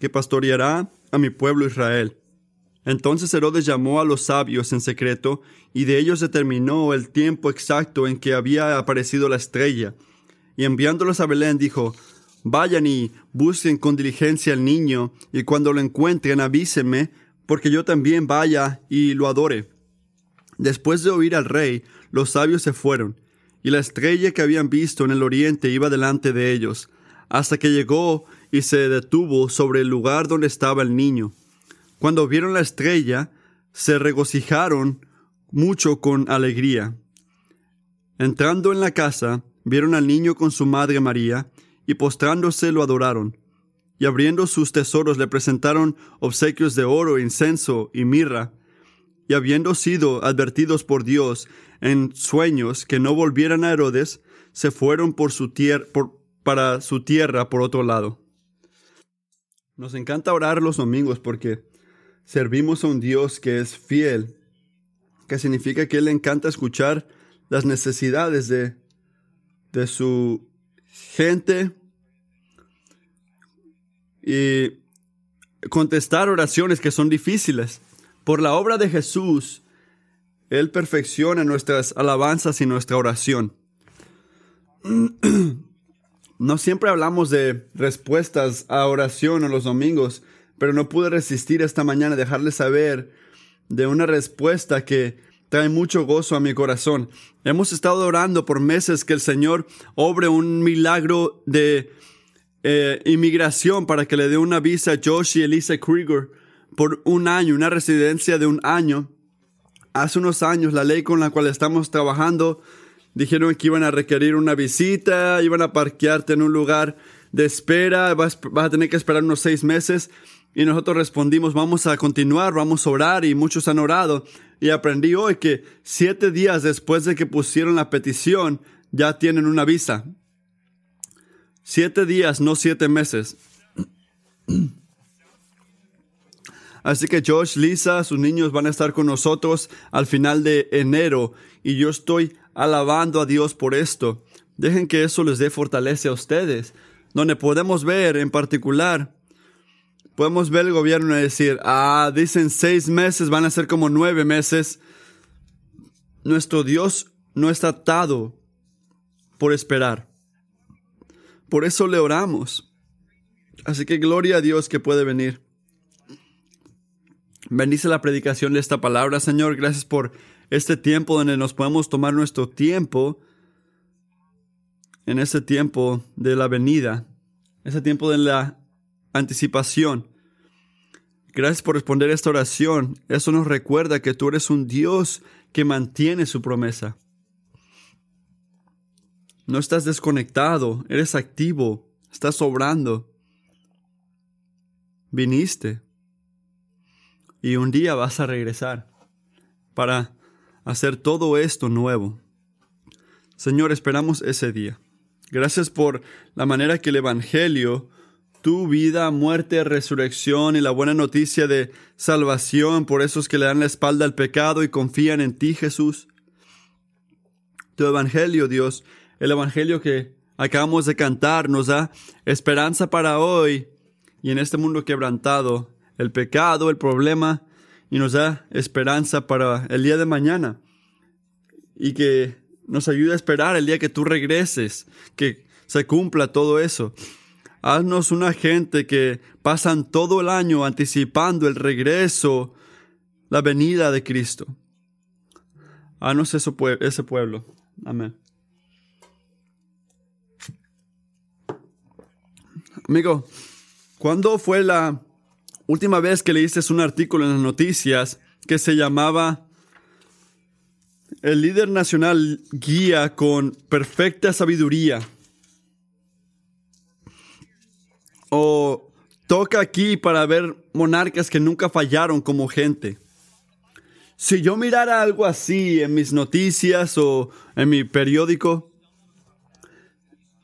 que pastoreará a mi pueblo Israel. Entonces Herodes llamó a los sabios en secreto, y de ellos determinó el tiempo exacto en que había aparecido la estrella. Y enviándolos a Belén dijo, Vayan y busquen con diligencia al niño, y cuando lo encuentren avísenme, porque yo también vaya y lo adore. Después de oír al rey, los sabios se fueron, y la estrella que habían visto en el oriente iba delante de ellos, hasta que llegó y se detuvo sobre el lugar donde estaba el niño. Cuando vieron la estrella, se regocijaron mucho con alegría. Entrando en la casa, vieron al niño con su madre María, y postrándose lo adoraron. Y abriendo sus tesoros le presentaron obsequios de oro, incenso y mirra. Y habiendo sido advertidos por Dios en sueños que no volvieran a Herodes, se fueron por su para su tierra por otro lado. Nos encanta orar los domingos porque servimos a un Dios que es fiel, que significa que Él le encanta escuchar las necesidades de, de su gente y contestar oraciones que son difíciles. Por la obra de Jesús, Él perfecciona nuestras alabanzas y nuestra oración. No siempre hablamos de respuestas a oración en los domingos, pero no pude resistir esta mañana dejarles saber de una respuesta que trae mucho gozo a mi corazón. Hemos estado orando por meses que el Señor obre un milagro de eh, inmigración para que le dé una visa a Josh y Elisa Krieger por un año, una residencia de un año. Hace unos años la ley con la cual estamos trabajando dijeron que iban a requerir una visita, iban a parquearte en un lugar de espera, vas, vas, a tener que esperar unos seis meses. Y nosotros respondimos, vamos a continuar, vamos a orar y muchos han orado. Y aprendí hoy que siete días después de que pusieron la petición, ya tienen una visa. Siete días, no siete meses. Así que Josh, Lisa, sus niños van a estar con nosotros al final de enero y yo estoy alabando a Dios por esto. Dejen que eso les dé fortaleza a ustedes. Donde podemos ver en particular, podemos ver el gobierno y decir, ah, dicen seis meses, van a ser como nueve meses. Nuestro Dios no está atado por esperar. Por eso le oramos. Así que gloria a Dios que puede venir. Bendice la predicación de esta palabra, Señor. Gracias por este tiempo donde nos podemos tomar nuestro tiempo en ese tiempo de la venida, ese tiempo de la anticipación. Gracias por responder esta oración. Eso nos recuerda que tú eres un Dios que mantiene su promesa. No estás desconectado, eres activo, estás obrando. Viniste y un día vas a regresar para hacer todo esto nuevo. Señor, esperamos ese día. Gracias por la manera que el Evangelio, tu vida, muerte, resurrección y la buena noticia de salvación por esos que le dan la espalda al pecado y confían en ti, Jesús. Tu Evangelio, Dios, el Evangelio que acabamos de cantar nos da esperanza para hoy y en este mundo quebrantado, el pecado, el problema, y nos da esperanza para el día de mañana. Y que nos ayude a esperar el día que tú regreses, que se cumpla todo eso. Haznos una gente que pasan todo el año anticipando el regreso, la venida de Cristo. Haznos ese pueblo. Amén. Amigo, ¿cuándo fue la última vez que leíste un artículo en las noticias que se llamaba El líder nacional guía con perfecta sabiduría? O toca aquí para ver monarcas que nunca fallaron como gente. Si yo mirara algo así en mis noticias o en mi periódico,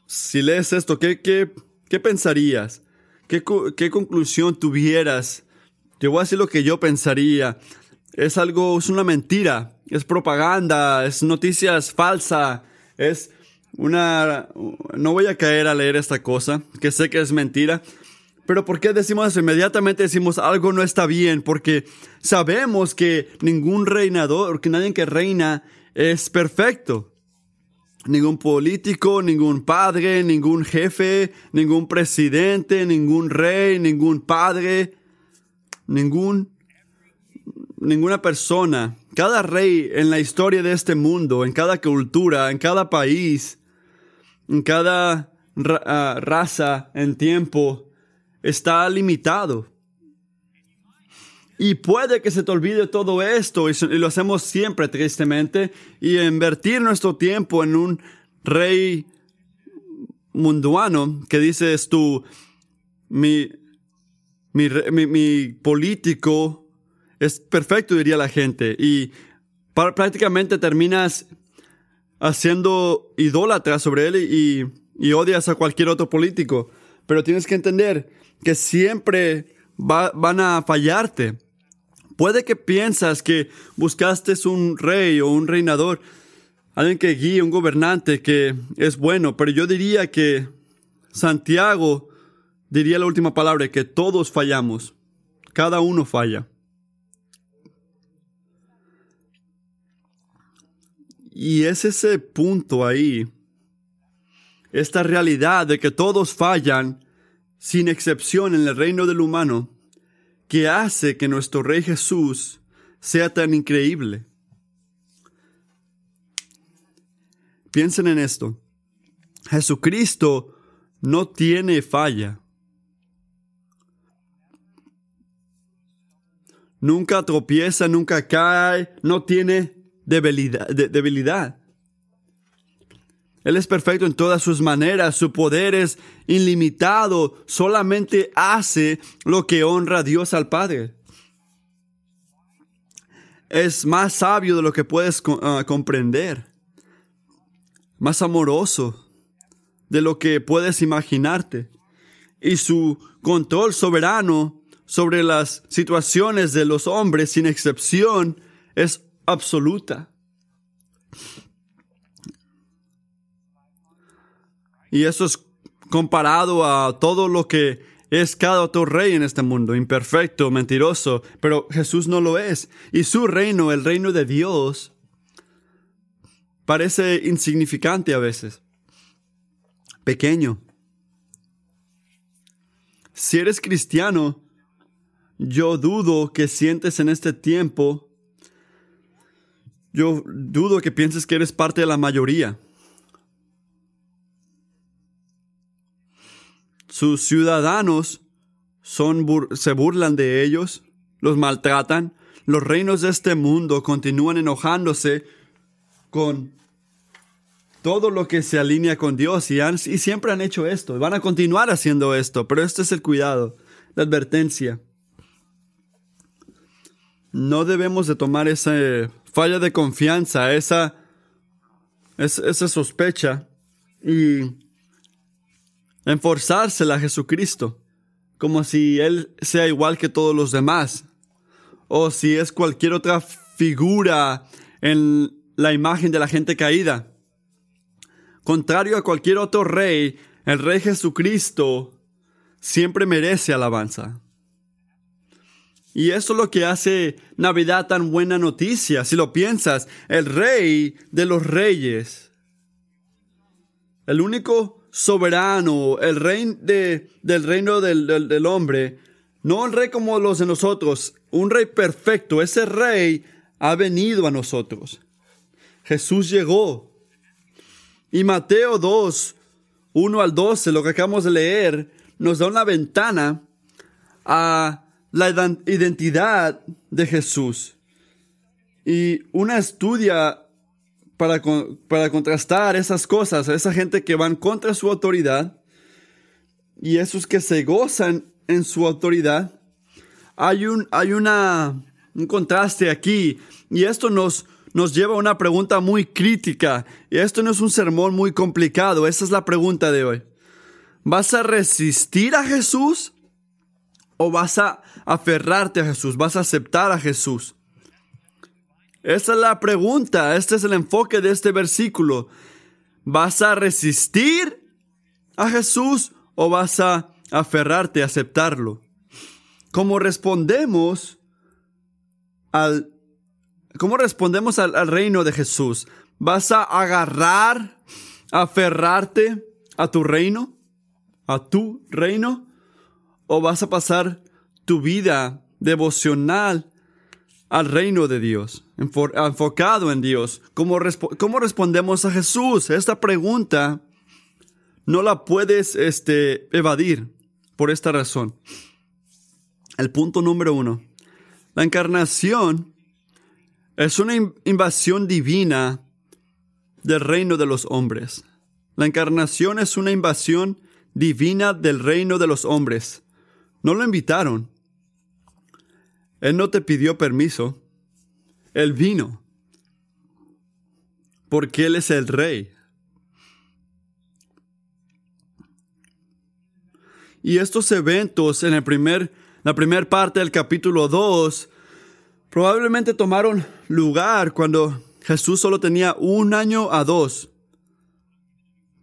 si lees esto, ¿qué, qué ¿Qué pensarías? ¿Qué, conclusión tuvieras? Yo voy a decir lo que yo pensaría. Es algo, es una mentira, es propaganda, es noticias falsa, es una... No voy a caer a leer esta cosa, que sé que es mentira, Pero ¿por qué decimos eso? Inmediatamente decimos algo no está bien, porque sabemos que ningún reinador, que nadie que reina es perfecto. Ningún político, ningún padre, ningún jefe, ningún presidente, ningún rey, ningún padre, ningún, ninguna persona. Cada rey en la historia de este mundo, en cada cultura, en cada país, en cada ah, raza, en tiempo, está limitado. Y puede que se te olvide todo esto, y lo hacemos siempre tristemente, y invertir nuestro tiempo en un rey munduano que dices tú, mi, mi, mi, político es perfecto, diría la gente, y prácticamente terminas haciendo idólatra sobre él y, y, odias a cualquier otro político. Pero tienes que entender que siempre van a fallarte. Puede que piensas que buscaste un rey o un reinador, alguien que guíe, un gobernante que es bueno, pero yo diría que Santiago diría la última palabra, que todos fallamos, cada uno falla. Y es ese punto ahí, esta realidad de que todos fallan, sin excepción en el reino del humano, que hace que nuestro Rey Jesús sea tan increíble. Piensen en esto. Jesucristo no tiene falla. Nunca tropieza, nunca cae, no tiene debilidad. debilidad. Él es perfecto en todas sus maneras, su poder es ilimitado, solamente hace lo que honra a Dios al Padre. Es más sabio de lo que puedes ah, comprender, más amoroso de lo que puedes imaginarte. Y su control soberano sobre las situaciones de los hombres, sin excepción, es absoluta. Y eso es comparado a todo lo que es cada otro rey en este mundo, imperfecto, mentiroso, pero Jesús no lo es. Y su reino, el reino de Dios, parece insignificante a veces, pequeño. Si eres cristiano, yo dudo que sientes en este tiempo, yo dudo que pienses que eres parte de la mayoría. Sus ciudadanos son se burlan de ellos, los maltratan. Los reinos de este mundo continúan enojándose con todo lo que se alinea con Dios y, y siempre han hecho esto. Van a continuar haciendo esto, pero este es el cuidado, la advertencia. No debemos de tomar esa falla de confianza, esa, esa sospecha y enforzársela a Jesucristo, como si Él sea igual que todos los demás, o si es cualquier otra figura en la imagen de la gente caída. Contrario a cualquier otro rey, el rey Jesucristo siempre merece alabanza. Y eso es lo que hace Navidad tan buena noticia. Si lo piensas, el rey de los reyes, el único soberano, el rey de, del reino del, del, hombre, no un rey como los de nosotros, un rey perfecto, ese rey ha venido a nosotros. Jesús llegó. Y Mateo 2, 1 al 12, lo que acabamos de leer, nos da una ventana a la identidad de Jesús. Y una estudia para, para contrastar esas cosas, a esa gente que van contra su autoridad y esos que se gozan en su autoridad, hay un, hay una, un contraste aquí y esto nos, nos lleva a una pregunta muy crítica y esto no es un sermón muy complicado, esa es la pregunta de hoy. ¿Vas a resistir a Jesús o vas a aferrarte a Jesús? ¿Vas a aceptar a Jesús? Esa es la pregunta, este es el enfoque de este versículo. ¿Vas a resistir a Jesús o vas a aferrarte a aceptarlo. ¿Cómo respondemos al, cómo respondemos al, al reino de Jesús? ¿Vas a agarrar, aferrarte a tu reino? ¿A tu reino? ¿O vas a pasar tu vida devocional al reino de Dios, enfocado en Dios. ¿Cómo, ¿Cómo, respondemos a Jesús? Esta pregunta no la puedes este, evadir por esta razón. El punto número uno. La encarnación es una invasión divina del reino de los hombres. La encarnación es una invasión divina del reino de los hombres. No lo invitaron. Él no te pidió permiso. Él vino. Porque Él es el rey. Y estos eventos en el primer, la primera parte del capítulo 2 probablemente tomaron lugar cuando Jesús solo tenía un año a dos.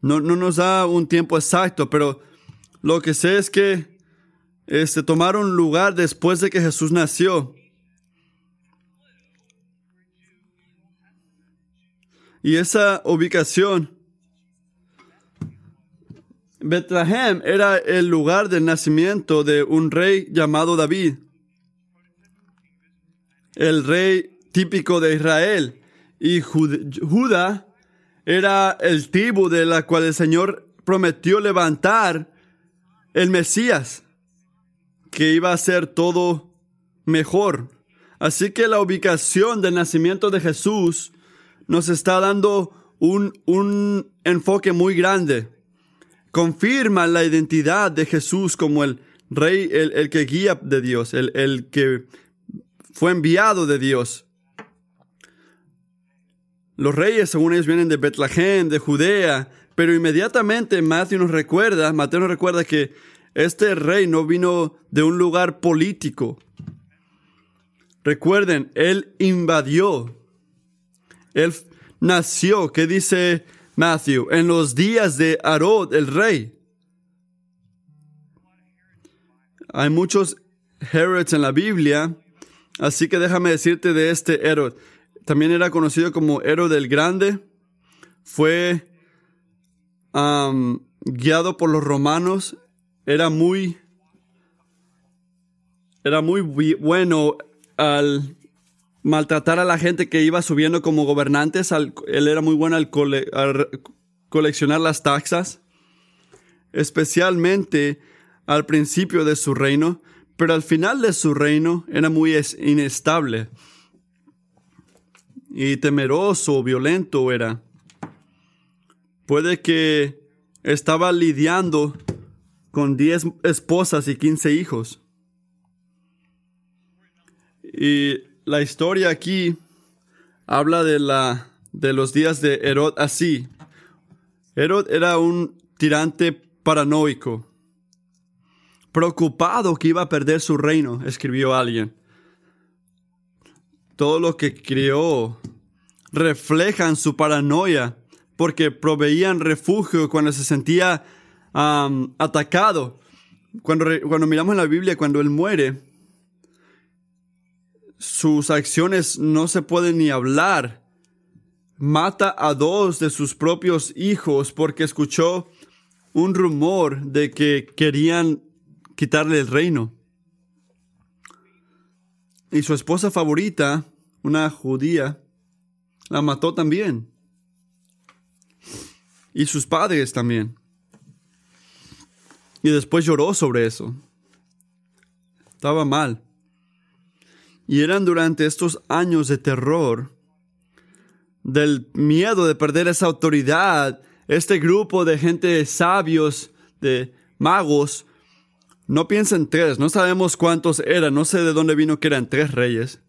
No, no nos da un tiempo exacto, pero lo que sé es que este, tomaron lugar después de que Jesús nació. Y esa ubicación, Bethlehem era el lugar del nacimiento de un rey llamado David, el rey típico de Israel. Y Judá era el tribu de la cual el Señor prometió levantar el Mesías que iba a ser todo mejor. Así que la ubicación del nacimiento de Jesús nos está dando un, un enfoque muy grande. Confirma la identidad de Jesús como el rey, el, el que guía de Dios, el, el que fue enviado de Dios. Los reyes, según ellos, vienen de Betlehem, de Judea, pero inmediatamente Matthew nos recuerda, Mateo nos recuerda que este rey no vino de un lugar político. Recuerden, él invadió. Él nació, ¿qué dice Matthew? En los días de Arod, el rey. Hay muchos Herods en la Biblia, así que déjame decirte de este Herod. También era conocido como Herod el Grande. Fue guiado por los romanos era muy, era muy bueno al maltratar a la gente que iba subiendo como gobernantes. él era muy bueno al, coleccionar las taxas, especialmente al principio de su reino, pero al final de su reino era muy inestable y temeroso, violento era. Puede que estaba lidiando con 10 esposas y 15 hijos. Y la historia aquí habla de, la, de los días de Herod así. Herod era un tirante paranoico, preocupado que iba a perder su reino, escribió alguien. Todo lo que creó reflejan su paranoia porque proveían refugio cuando se sentía atacado. Cuando, cuando miramos en la Biblia, cuando él muere, sus acciones no se pueden ni hablar. Mata a dos de sus propios hijos porque escuchó un rumor de que querían quitarle el reino. Y su esposa favorita, una judía, la mató también. Y sus padres también. Y después lloró sobre eso. Estaba mal. Y eran durante estos años de terror, del miedo de perder esa autoridad, este grupo de gente sabios, de magos, no piensen tres, no sabemos cuántos eran, no sé de dónde vino que eran tres reyes,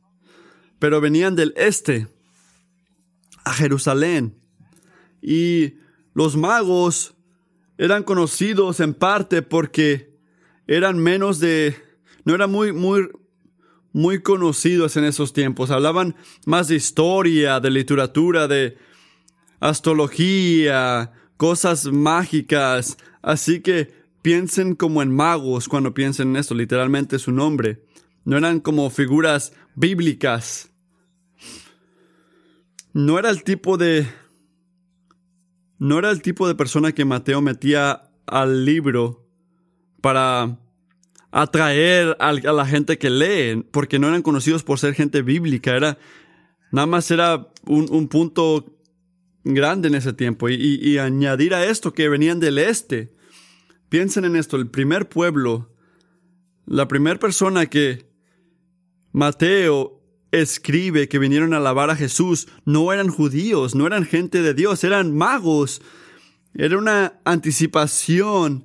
pero venían del este, a Jerusalén. Y los magos eran conocidos en parte porque eran menos de, no eran muy, muy, muy conocidos en esos tiempos. Hablaban más de historia, de literatura, de astrología, cosas mágicas. Así que piensen como en magos cuando piensen en esto, literalmente su nombre. No eran como figuras bíblicas. No era el tipo de no era el tipo de persona que Mateo metía al libro para atraer a la gente que lee, porque no eran conocidos por ser gente bíblica, era nada más era un, punto grande en ese tiempo. y, añadir a esto que venían del este. Piensen en esto, el primer pueblo, la primera persona que Mateo escribe que vinieron a alabar a Jesús no eran judíos, no eran gente de Dios, eran magos. Era una anticipación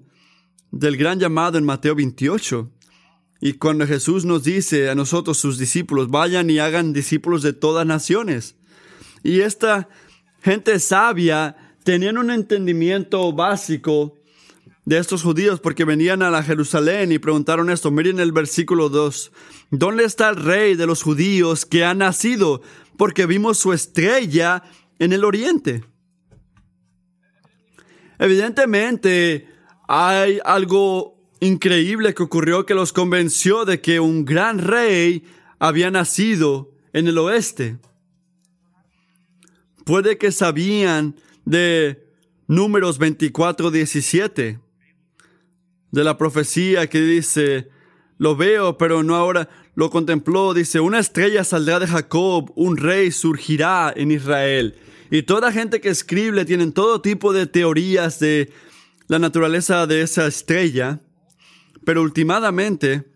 del gran llamado en Mateo 28. Y cuando Jesús nos dice a nosotros, sus discípulos, vayan y hagan discípulos de todas naciones. Y esta gente sabia tenían un entendimiento básico de estos judíos porque venían a la Jerusalén y preguntaron esto. Miren el versículo 2. ¿Dónde está el rey de los judíos que ha nacido? Porque vimos su estrella en el oriente. Evidentemente hay algo increíble que ocurrió que los convenció de que un gran rey había nacido en el oeste. Puede que sabían de números 24, 17 de la profecía que dice, lo veo, pero no ahora, lo contempló, dice, una estrella saldrá de Jacob, un rey surgirá en Israel. Y toda gente que escribe tienen todo tipo de teorías de la naturaleza de esa estrella, pero últimamente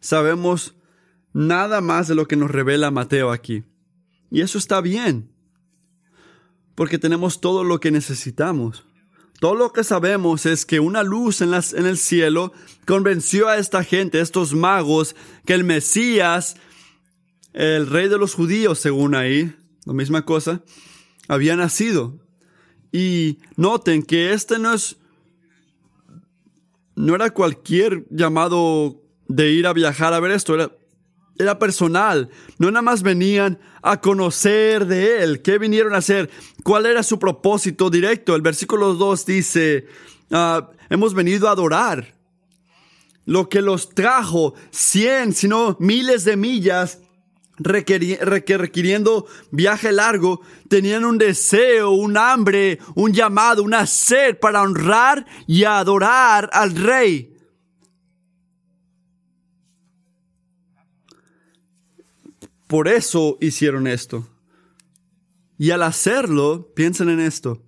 sabemos nada más de lo que nos revela Mateo aquí. Y eso está bien, porque tenemos todo lo que necesitamos. Todo lo que sabemos es que una luz en, el cielo convenció a esta gente, a estos magos, que el Mesías, el rey de los judíos, según ahí, la misma cosa, había nacido. Y noten que este no es, no era cualquier llamado de ir a viajar a ver esto, era era personal. No nada más venían a conocer de Él. ¿Qué vinieron a hacer? ¿Cuál era su propósito directo? El versículo 2 dice, ah, hemos venido a adorar. Lo que los trajo cien, sino miles de millas, requiriendo viaje largo, tenían un deseo, un hambre, un llamado, una sed para honrar y adorar al Rey. Por eso hicieron esto. Y al hacerlo, piensen en esto.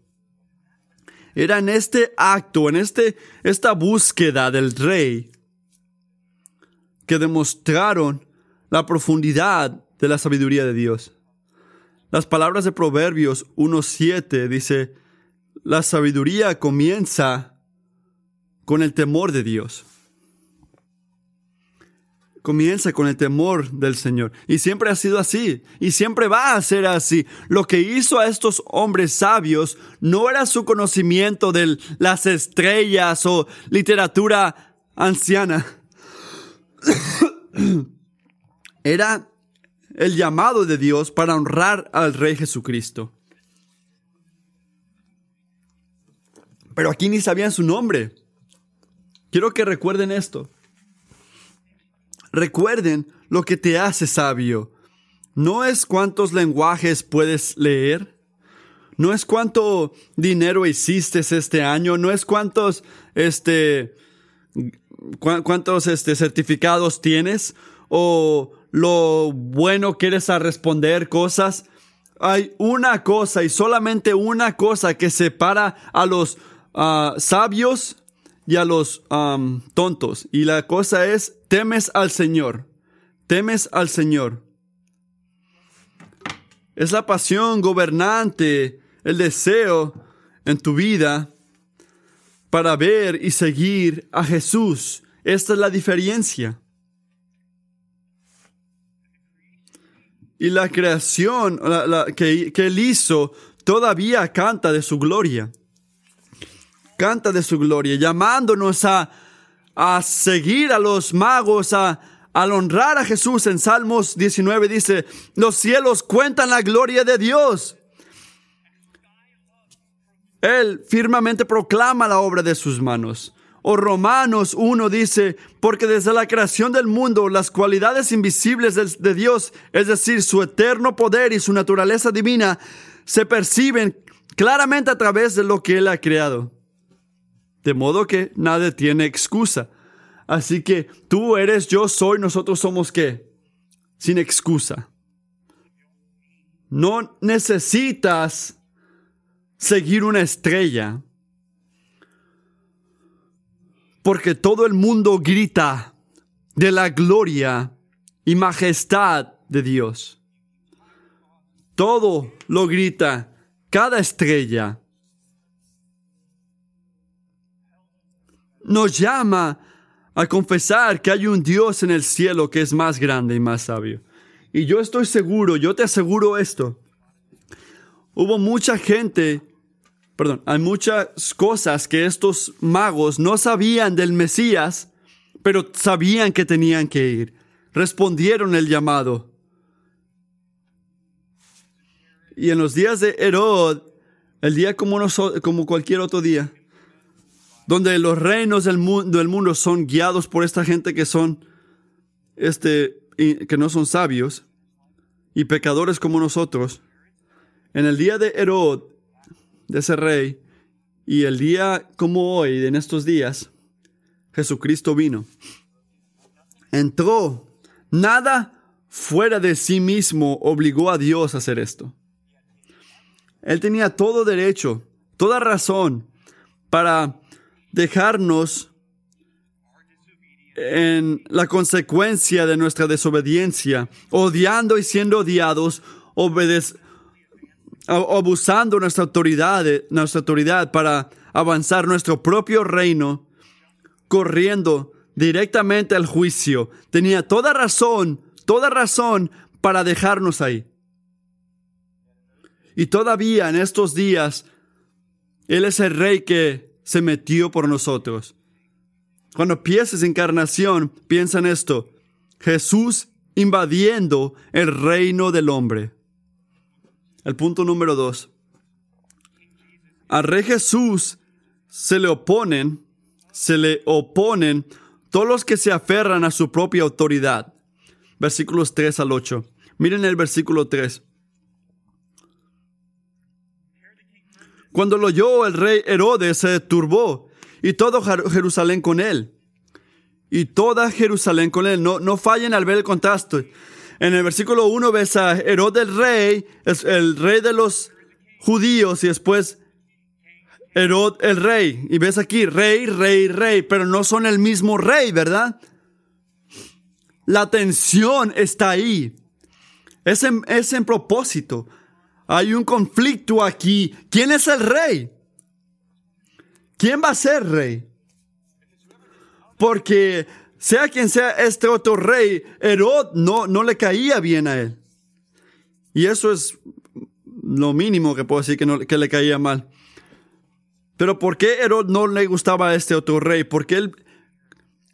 Era en este acto, en este, esta búsqueda del rey, que demostraron la profundidad de la sabiduría de Dios. Las palabras de Proverbios 1.7 dice, la sabiduría comienza con el temor de Dios comienza con el temor del Señor. Y siempre ha sido así. Y siempre va a ser así. Lo que hizo a estos hombres sabios no era su conocimiento de las estrellas o literatura anciana. era el llamado de Dios para honrar al Rey Jesucristo. Pero aquí ni sabían su nombre. Quiero que recuerden esto. Recuerden lo que te hace sabio. No es cuántos lenguajes puedes leer. No es cuánto dinero hiciste este año. No es cuántos, este, cuántos, este, certificados tienes. O lo bueno que eres a responder cosas. Hay una cosa y solamente una cosa que separa a los ah, sabios y a los tontos. Y la cosa es, temes al Señor. Temes al Señor. Es la pasión gobernante, el deseo en tu vida para ver y seguir a Jesús. Esta es la diferencia. Y la creación que, que Él hizo todavía canta de su gloria canta de su gloria, llamándonos a, a seguir a los magos, a, al honrar a Jesús en Salmos 19 dice, los cielos cuentan la gloria de Dios. Él firmemente proclama la obra de sus manos. O Romanos 1 dice, porque desde la creación del mundo las cualidades invisibles de Dios, es decir, su eterno poder y su naturaleza divina, se perciben claramente a través de lo que Él ha creado. De modo que nadie tiene excusa. Así que tú eres, yo soy, nosotros somos qué? Sin excusa. No necesitas seguir una estrella porque todo el mundo grita de la gloria y majestad de Dios. Todo lo grita, cada estrella. Nos llama a confesar que hay un Dios en el cielo que es más grande y más sabio. Y yo estoy seguro, yo te aseguro esto. Hubo mucha gente perdón, hay muchas cosas que estos magos no sabían del Mesías, pero sabían que tenían que ir. Respondieron el llamado. Y en los días de Herod, el día como, cualquier otro día, donde los reinos del mundo, son guiados por esta gente que son, este, que no son sabios y pecadores como nosotros, en el día de Herod, de ese rey. Y el día como hoy, en estos días, Jesucristo vino. Entró. Nada fuera de sí mismo obligó a Dios a hacer esto. Él tenía todo derecho, toda razón para dejarnos en la consecuencia de nuestra desobediencia, odiando y siendo odiados, abusando nuestra autoridad, nuestra autoridad para avanzar nuestro propio reino, corriendo directamente al juicio. Tenía toda razón, toda razón para dejarnos ahí. Y todavía en estos días, Él es el rey que se metió por nosotros. Cuando pienses encarnación, piensa en esto. Jesús invadiendo el reino del hombre. El punto número dos. Al rey Jesús se le oponen, se le oponen todos los que se aferran a su propia autoridad. Versículos 3 al 8. Miren el versículo 3. Cuando lo oyó el rey Herodes se turbó y todo Jerusalén con él. Y toda Jerusalén con él. No, no fallen al ver el contraste. En el versículo 1 ves a Herodes el rey, el rey de los judíos, y después Herod el rey. Y ves aquí, rey, rey, rey, pero no son el mismo rey, ¿verdad? La tensión está ahí. Es en, es en propósito. Hay un conflicto aquí. ¿Quién es el rey? ¿Quién va a ser rey? Porque sea quien sea este otro rey, Herod no, no le caía bien a él. Y eso es lo mínimo que puedo decir que, no, que le caía mal. Pero ¿por qué Herod no le gustaba a este otro rey? Porque él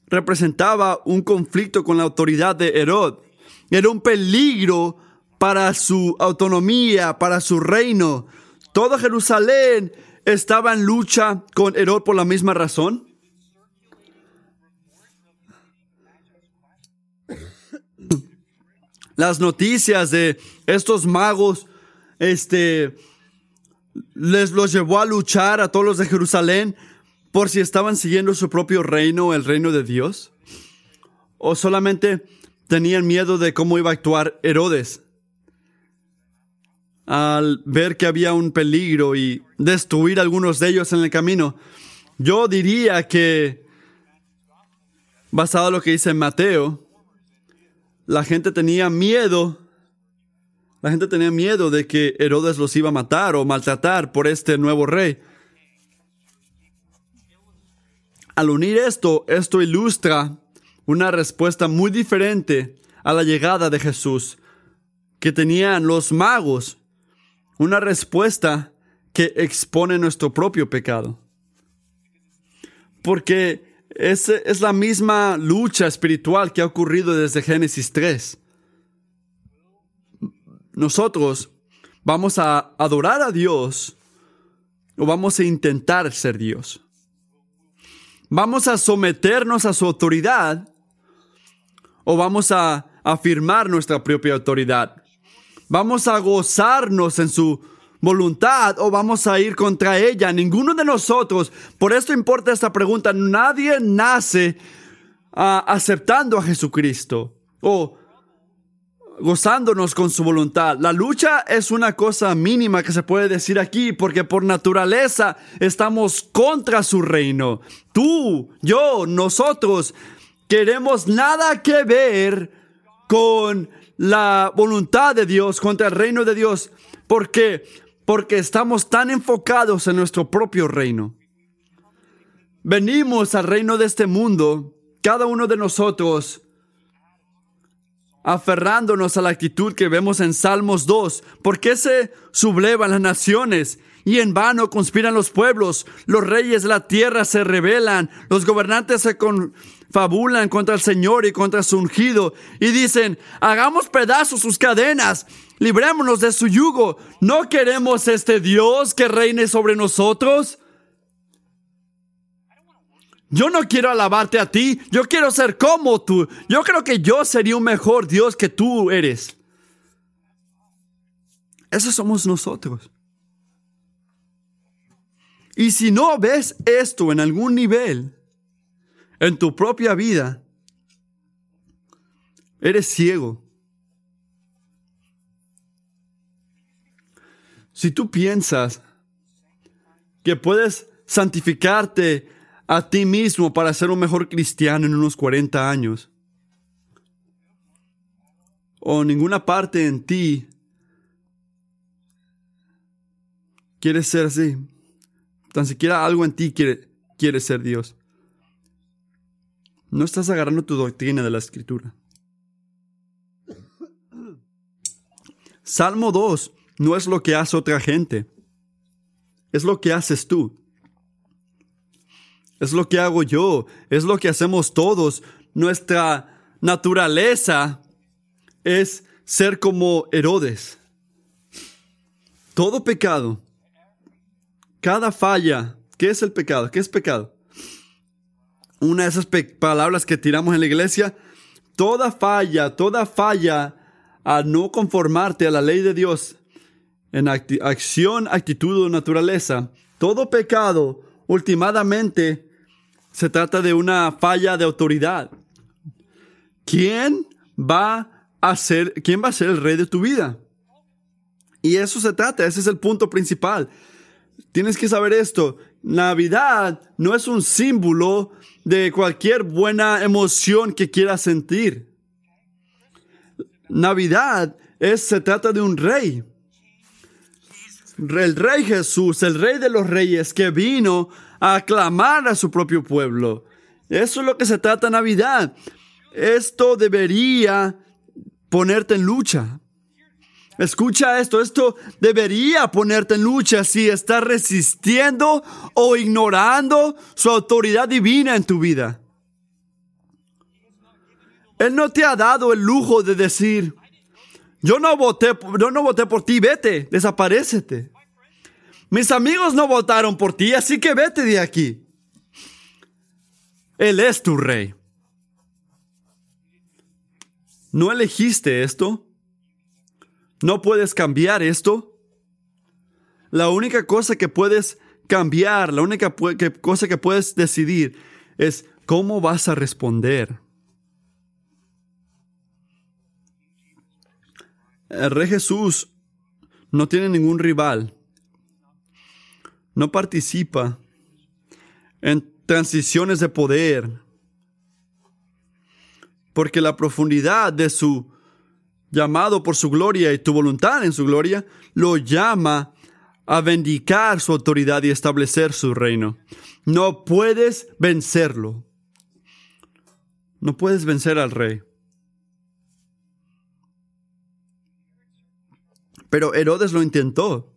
representaba un conflicto con la autoridad de Herod. Era un peligro para su autonomía, para su reino. Toda Jerusalén estaba en lucha con Herod por la misma razón. las noticias de estos magos, este, les los llevó a luchar a todos los de Jerusalén por si estaban siguiendo su propio reino, el reino de Dios, o solamente tenían miedo de cómo iba a actuar Herodes al ver que había un peligro y destruir algunos de ellos en el camino. Yo diría que, basado en lo que dice Mateo, la gente tenía miedo, la gente tenía miedo de que Herodes los iba a matar o maltratar por este nuevo rey. Al unir esto, esto ilustra una respuesta muy diferente a la llegada de Jesús que tenían los magos, una respuesta que expone nuestro propio pecado. Porque es, es la misma lucha espiritual que ha ocurrido desde Génesis 3. Nosotros vamos a adorar a Dios o vamos a intentar ser Dios. ¿Vamos a someternos a su autoridad o vamos a afirmar nuestra propia autoridad? ¿Vamos a gozarnos en su voluntad o vamos a ir contra ella? Ninguno de nosotros. Por esto importa esta pregunta. Nadie nace ah, aceptando a Jesucristo o gozándonos con su voluntad. La lucha es una cosa mínima que se puede decir aquí porque por naturaleza estamos contra su reino. Tú, yo, nosotros queremos nada que ver con la voluntad de Dios, contra el reino de Dios. ¿Por qué? Porque estamos tan enfocados en nuestro propio reino. Venimos al reino de este mundo, cada uno de nosotros, aferrándonos a la actitud que vemos en Salmos 2. ¿Por qué se sublevan las naciones? Y en vano conspiran los pueblos, los reyes de la tierra se rebelan, los gobernantes se confabulan contra el Señor y contra su ungido, y dicen, hagamos pedazos sus cadenas, librémonos de su yugo, ¿no queremos este Dios que reine sobre nosotros? Yo no quiero alabarte a ti, yo quiero ser como tú. Yo creo que yo sería un mejor Dios que tú eres. Esos somos nosotros. Y si no ves esto en algún nivel, en tu propia vida, eres ciego. Si tú piensas que puedes santificarte a ti mismo para ser un mejor cristiano en unos 40 años. O ninguna parte en ti quiere ser así. Tan siquiera algo en ti quiere, quiere ser Dios. No estás agarrando tu doctrina de la escritura. Salmo 2 no es lo que hace otra gente, es lo que haces tú. Es lo que hago yo, es lo que hacemos todos. Nuestra naturaleza es ser como Herodes. Todo pecado, cada falla, ¿qué es el pecado? ¿Qué es pecado? Una de esas palabras que tiramos en la iglesia, toda falla, toda falla a no conformarte a la ley de Dios en acción, actitud o naturaleza, todo pecado últimamente se trata de una falla de autoridad. ¿Quién va a ser, quién va a ser el rey de tu vida? Y eso se trata, ese es el punto principal. Tienes que saber esto. Navidad no es un símbolo de cualquier buena emoción que quieras sentir. Navidad es, se trata de un rey. El rey Jesús, el rey de los reyes que vino a aclamar a su propio pueblo. Eso es lo que se trata Navidad. Esto debería ponerte en lucha. Escucha esto, esto debería ponerte en lucha si estás resistiendo o ignorando su autoridad divina en tu vida. Él no te ha dado el lujo de decir, yo no voté, yo no voté por ti, vete, desaparecete. Mis amigos no votaron por ti, así que vete de aquí. Él es tu rey. ¿No elegiste esto? ¿No puedes cambiar esto? La única cosa que puedes cambiar, la única cosa que puedes decidir es cómo vas a responder. El rey Jesús no tiene ningún rival no participa en transiciones de poder, porque la profundidad de su llamado por su gloria y tu voluntad en su gloria lo llama a vendicar su autoridad y establecer su reino. No puedes vencerlo. No puedes vencer al rey. Pero Herodes lo intentó.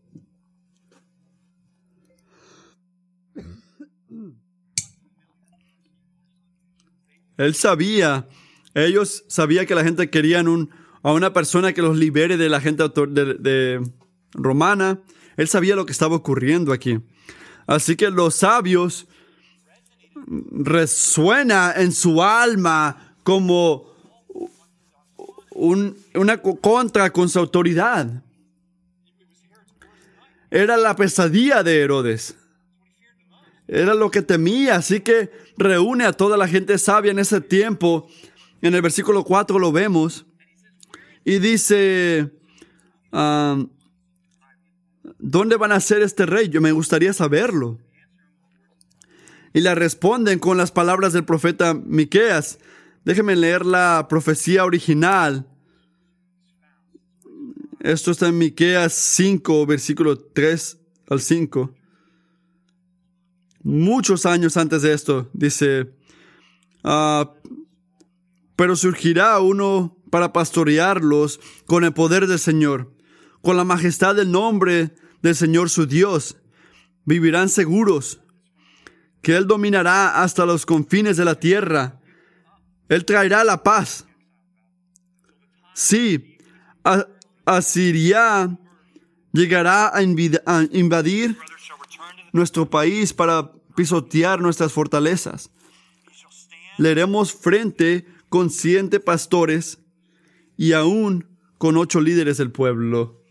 Él sabía, ellos sabían que la gente querían un, a una persona que los libere de la gente de, romana. Él sabía lo que estaba ocurriendo aquí. Así que los sabios resuena en su alma como una contra con su autoridad. Era la pesadilla de Herodes. Era lo que temía, así que reúne a toda la gente sabia en ese tiempo. En el versículo 4 lo vemos. Y dice, ah, ¿dónde van a ser este rey? Yo me gustaría saberlo. Y le responden con las palabras del profeta Miqueas. Déjenme leer la profecía original. Esto está en Miqueas 5, versículo 3 al 5 muchos años antes de esto, dice, ah, pero surgirá uno para pastorearlos con el poder del Señor, con la majestad del nombre del Señor su Dios. Vivirán seguros, que Él dominará hasta los confines de la tierra. Él traerá la paz. Sí, Asiria llegará a invadir nuestro país para pisotear nuestras fortalezas. Leeremos frente con siete pastores y aún con ocho líderes del pueblo.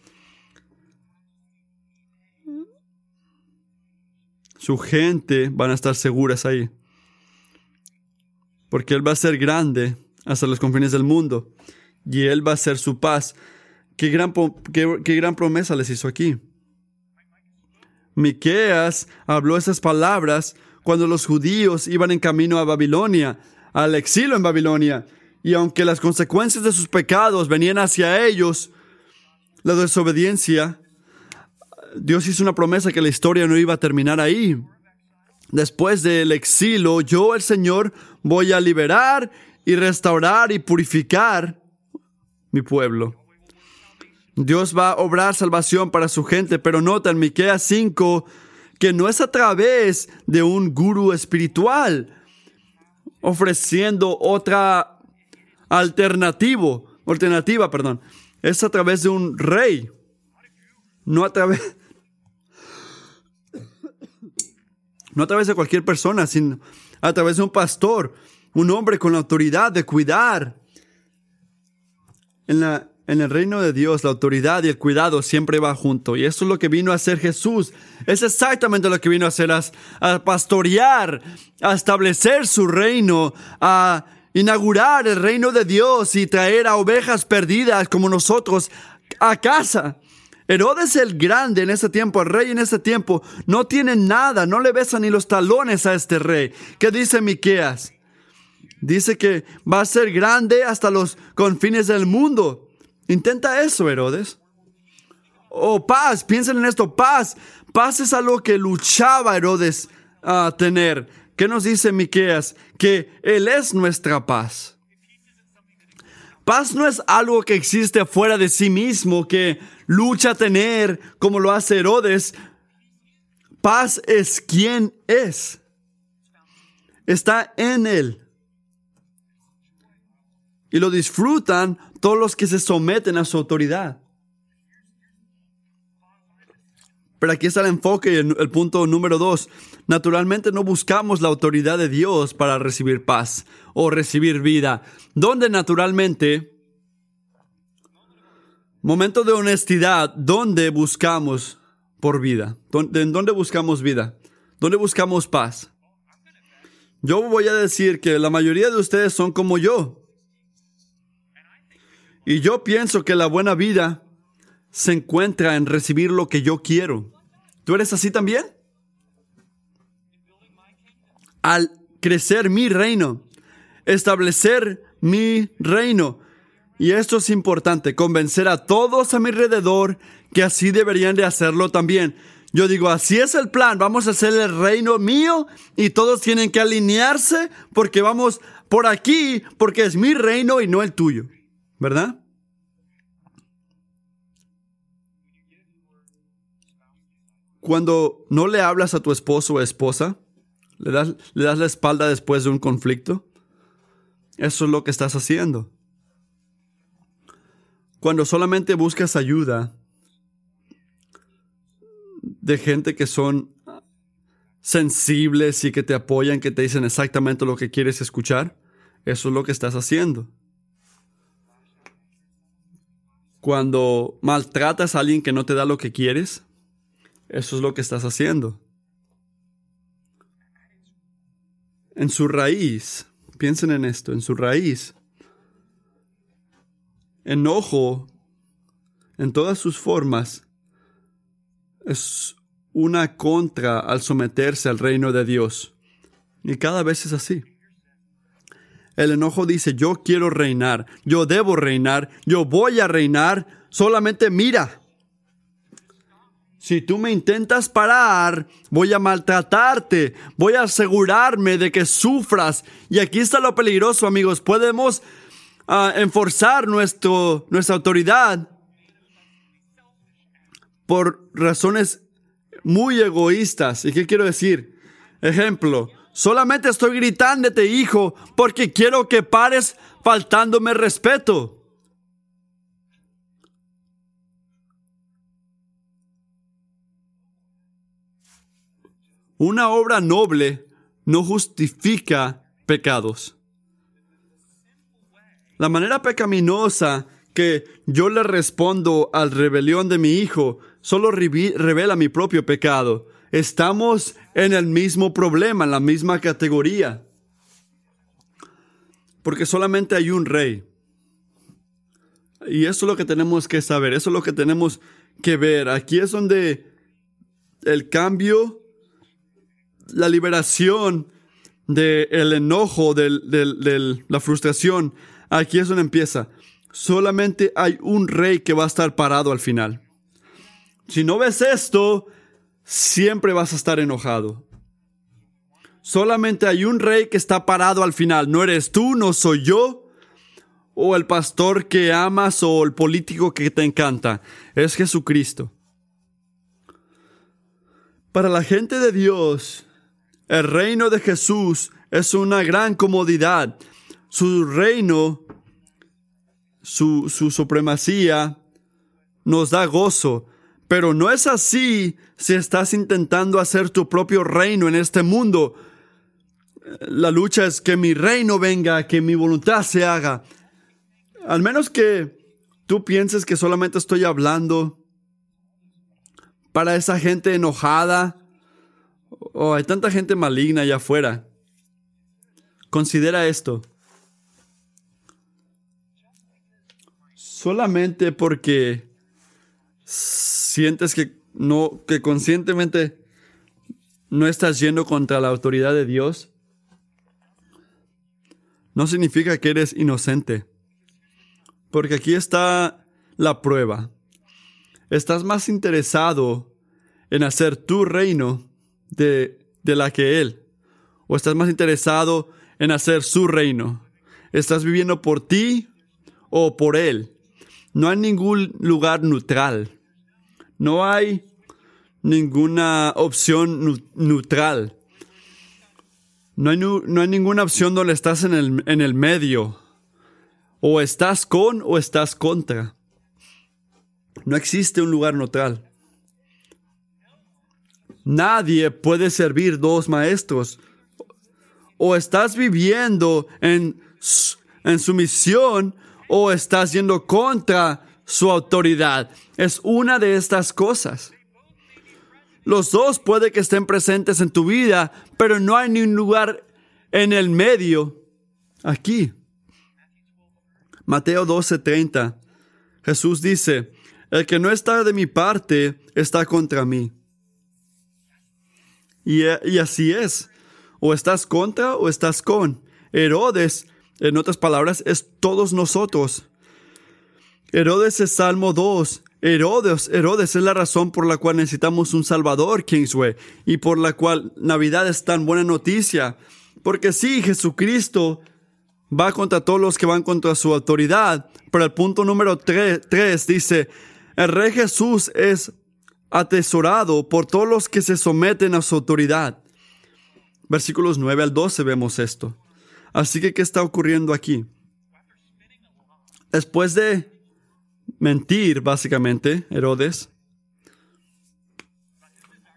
Su gente van a estar seguras ahí. Porque Él va a ser grande hasta los confines del mundo. Y Él va a ser su paz. Qué gran, qué, qué gran promesa les hizo aquí. Miqueas habló esas palabras cuando los judíos iban en camino a Babilonia, al exilio en Babilonia. Y aunque las consecuencias de sus pecados venían hacia ellos, la desobediencia, Dios hizo una promesa que la historia no iba a terminar ahí. Después del exilio, yo, el Señor, voy a liberar y restaurar y purificar mi pueblo. Dios va a obrar salvación para su gente, pero nota en Miqueas 5 que no es a través de un gurú espiritual ofreciendo otra alternativo, alternativa, perdón. Es a través de un rey, no a través no a través de cualquier persona, sino a través de un pastor, un hombre con la autoridad de cuidar. En la en el reino de Dios, la autoridad y el cuidado siempre va junto. Y eso es lo que vino a hacer Jesús. Es exactamente lo que vino a hacer, a, pastorear, a establecer su reino, a inaugurar el reino de Dios y traer a ovejas perdidas como nosotros a casa. Herodes el Grande en ese tiempo, el rey en ese tiempo, no tiene nada, no le besa ni los talones a este rey. ¿Qué dice Miqueas? Dice que va a ser grande hasta los confines del mundo. Intenta eso, Herodes. Oh, paz, piensen en esto, paz. Paz es algo que luchaba Herodes a tener. ¿Qué nos dice Miqueas? Que Él es nuestra paz. Paz no es algo que existe fuera de sí mismo, que lucha a tener como lo hace Herodes. Paz es quien es. Está en Él. Y lo disfrutan todos los que se someten a su autoridad. Pero aquí está el enfoque y el, punto número dos. Naturalmente no buscamos la autoridad de Dios para recibir paz o recibir vida. ¿Dónde naturalmente? Momento de honestidad, ¿dónde buscamos por vida? ¿En dónde buscamos vida? ¿Dónde buscamos paz? Yo voy a decir que la mayoría de ustedes son como yo. Y yo pienso que la buena vida se encuentra en recibir lo que yo quiero. ¿Tú eres así también? Al crecer mi reino, establecer mi reino. Y esto es importante, convencer a todos a mi alrededor que así deberían de hacerlo también. Yo digo, así es el plan, vamos a hacer el reino mío y todos tienen que alinearse porque vamos por aquí, porque es mi reino y no el tuyo. ¿verdad? Cuando no le hablas a tu esposo o esposa, le das, le das la espalda después de un conflicto, eso es lo que estás haciendo. Cuando solamente buscas ayuda de gente que son sensibles y que te apoyan, que te dicen exactamente lo que quieres escuchar. Eso es lo que estás haciendo. Cuando maltratas a alguien que no te da lo que quieres, eso es lo que estás haciendo. En su raíz, piensen en esto, en su raíz, enojo en todas sus formas es una contra al someterse al reino de Dios. Y cada vez es así. El enojo dice, yo quiero reinar, yo debo reinar, yo voy a reinar, solamente mira. Si tú me intentas parar, voy a maltratarte, voy a asegurarme de que sufras. Y aquí está lo peligroso, amigos. Podemos uh, enforzar nuestra autoridad por razones muy egoístas. ¿Y qué quiero decir? Ejemplo, Solamente estoy gritándote, hijo, porque quiero que pares faltándome respeto. Una obra noble no justifica pecados. La manera pecaminosa que yo le respondo al rebelión de mi hijo solo revela mi propio pecado. Estamos en el mismo problema, en la misma categoría. Porque solamente hay un rey. Y eso es lo que tenemos que saber, eso es lo que tenemos que ver. Aquí es donde el cambio, la liberación del enojo, de la frustración, aquí es donde empieza. Solamente hay un rey que va a estar parado al final. Si no ves esto, siempre vas a estar enojado. Solamente hay un rey que está parado al final. No eres tú, no soy yo, o el pastor que amas, o el político que te encanta. Es Jesucristo. Para la gente de Dios, el reino de Jesús es una gran comodidad. Su reino, su, su supremacía, nos da gozo. Pero no es así si estás intentando hacer tu propio reino en este mundo. La lucha es que mi reino venga, que mi voluntad se haga. Al menos que tú pienses que solamente estoy hablando para esa gente enojada. O hay tanta gente maligna allá afuera. Considera esto. Solamente porque sientes que no, que conscientemente no estás yendo contra la autoridad de Dios, no significa que eres inocente. Porque aquí está la prueba. Estás más interesado en hacer tu reino de, de la que Él. O estás más interesado en hacer su reino. Estás viviendo por ti o por Él. No hay ningún lugar neutral. No hay ninguna opción neutral. No hay, no hay, ninguna opción donde estás en el, en el medio. O estás con o estás contra. No existe un lugar neutral. Nadie puede servir dos maestros. O estás viviendo en, en sumisión o estás yendo contra su autoridad. Es una de estas cosas. Los dos puede que estén presentes en tu vida, pero no hay ni un lugar en el medio. Aquí. Mateo 12:30. Jesús dice, el que no está de mi parte está contra mí. Y, y así es. O estás contra o estás con. Herodes, en otras palabras, es todos nosotros. Herodes es Salmo 2. Herodes, Herodes es la razón por la cual necesitamos un Salvador, Kingsway, y por la cual Navidad es tan buena noticia. Porque sí, Jesucristo va contra todos los que van contra su autoridad. Pero el punto número 3 dice, el Rey Jesús es atesorado por todos los que se someten a su autoridad. Versículos 9 al 12 vemos esto. Así que, ¿qué está ocurriendo aquí? Después de mentir, básicamente, Herodes,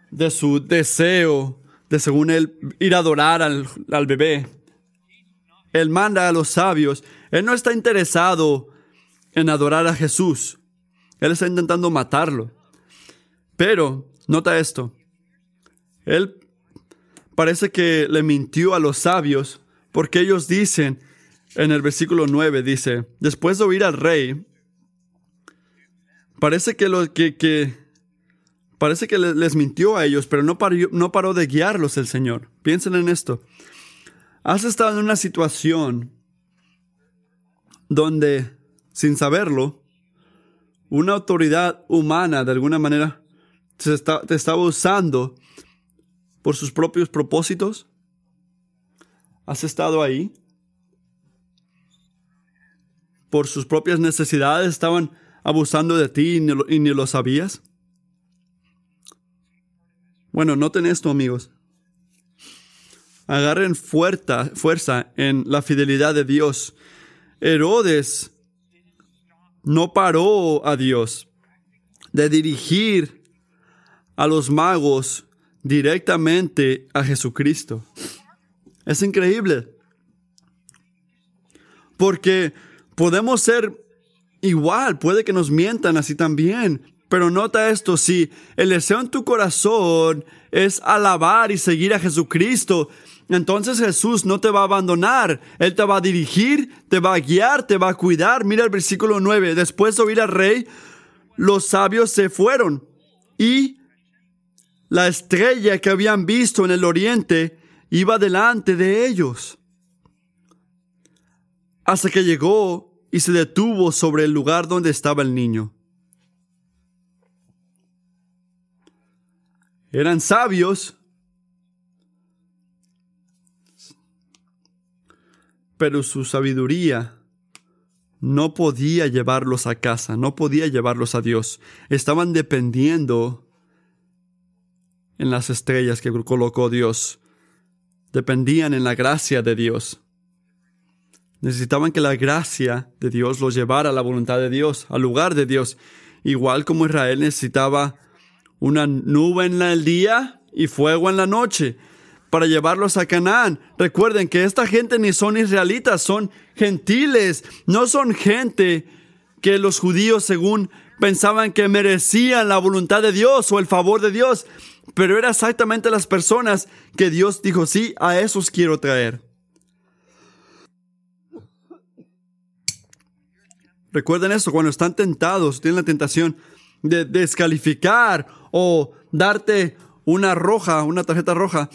de su deseo de según él ir a adorar al, al bebé. Él manda a los sabios. Él no está interesado en adorar a Jesús. Él está intentando matarlo. Pero, nota esto. Él parece que le mintió a los sabios porque ellos dicen, en el versículo 9 dice, después de oír al rey, parece que, lo, que, parece que les mintió a ellos, pero no paró, no paró de guiarlos el Señor. Piensen en esto. Has estado en una situación donde, sin saberlo, una autoridad humana de alguna manera te, estaba usando por sus propios propósitos? ¿Has estado ahí? ¿Por sus propias necesidades estaban abusando de ti y ni lo, sabías? Bueno, noten esto, amigos. Agarren fuerza, fuerza en la fidelidad de Dios. Herodes no paró a Dios de dirigir a los magos directamente a Jesucristo. Es increíble. Porque podemos ser igual, puede que nos mientan así también. Pero nota esto, si el deseo en tu corazón es alabar y seguir a Jesucristo, entonces Jesús no te va a abandonar. Él te va a dirigir, te va a guiar, te va a cuidar. Mira el versículo 9. Después de oír al rey, los sabios se fueron y la estrella que habían visto en el oriente iba delante de ellos. Hasta que llegó y se detuvo sobre el lugar donde estaba el niño. Eran sabios, pero su sabiduría no podía llevarlos a casa, no podía llevarlos a Dios. Estaban dependiendo en las estrellas que colocó Dios. Dependían en la gracia de Dios. Necesitaban que la gracia de Dios los llevara a la voluntad de Dios, al lugar de Dios. Igual como Israel necesitaba una nube en el día y fuego en la noche para llevarlos a Canaán. Recuerden que esta gente ni son israelitas, son gentiles, no son gente que los judíos según pensaban que merecían la voluntad de Dios o el favor de Dios pero era exactamente las personas que Dios dijo, sí, a esos quiero traer. Recuerden eso, cuando están tentados, tienen la tentación de descalificar o darte una roja, una tarjeta roja,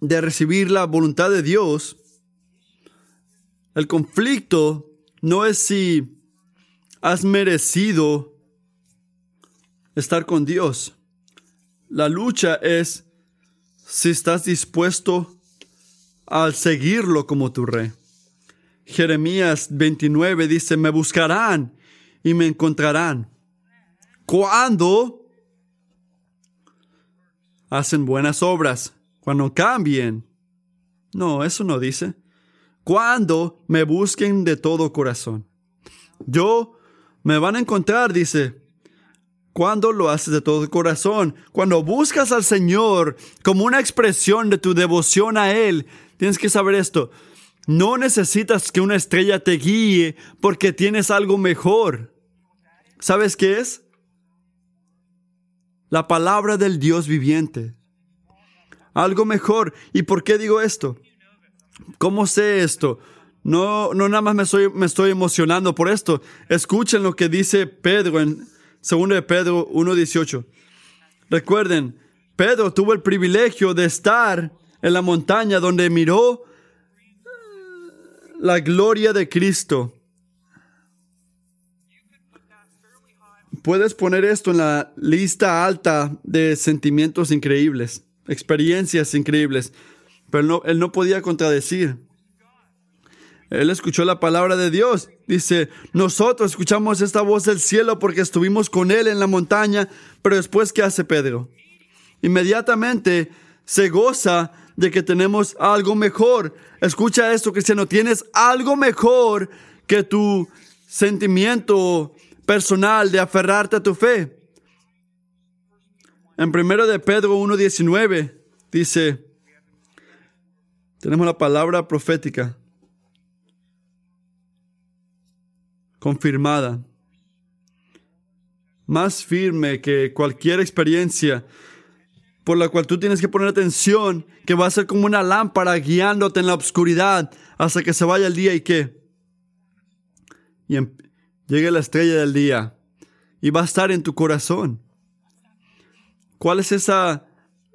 de recibir la voluntad de Dios, el conflicto no es si has merecido estar con Dios. La lucha es si estás dispuesto a seguirlo como tu rey. Jeremías 29 dice, me buscarán y me encontrarán. Cuando hacen buenas obras, cuando cambien. No, eso no dice. Cuando me busquen de todo corazón. Yo me van a encontrar, dice, cuando lo haces de todo corazón, cuando buscas al Señor como una expresión de tu devoción a Él, tienes que saber esto. No necesitas que una estrella te guíe porque tienes algo mejor. ¿Sabes qué es? La palabra del Dios viviente. Algo mejor. ¿Y por qué digo esto? ¿Cómo sé esto? No, no nada más me me estoy emocionando por esto. Escuchen lo que dice Pedro en Segundo de Pedro 1.18. Recuerden, Pedro tuvo el privilegio de estar en la montaña donde miró la gloria de Cristo. Puedes poner esto en la lista alta de sentimientos increíbles, experiencias increíbles, pero él no podía contradecir. Él escuchó la palabra de Dios. Dice, nosotros escuchamos esta voz del cielo porque estuvimos con Él en la montaña, pero después, ¿qué hace Pedro? Inmediatamente se goza de que tenemos algo mejor. Escucha esto, cristiano, tienes algo mejor que tu sentimiento personal de aferrarte a tu fe. En primero de Pedro 1.19 Dice, tenemos la palabra profética confirmada, más firme que cualquier experiencia por la cual tú tienes que poner atención, que va a ser como una lámpara guiándote en la oscuridad hasta que se vaya el día y que y em, llegue la estrella del día y va a estar en tu corazón. ¿Cuál es esa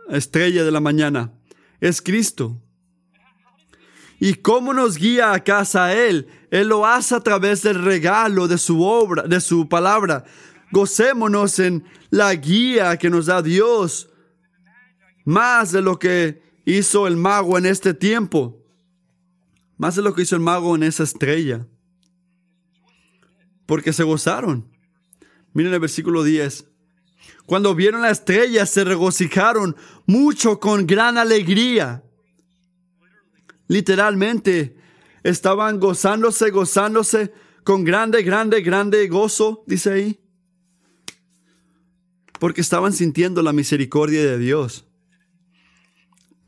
estrella de la mañana? Es Cristo. ¿Y cómo nos guía a casa Él? Él lo hace a través del regalo de su obra, de su palabra. Gocémonos en la guía que nos da Dios, más de lo que hizo el mago en este tiempo, más de lo que hizo el mago en esa estrella. Porque se gozaron. Miren el versículo 10. Cuando vieron la estrella se regocijaron mucho con gran alegría. Literalmente, estaban gozándose, gozándose con grande, grande, grande gozo, dice ahí. Porque estaban sintiendo la misericordia de Dios.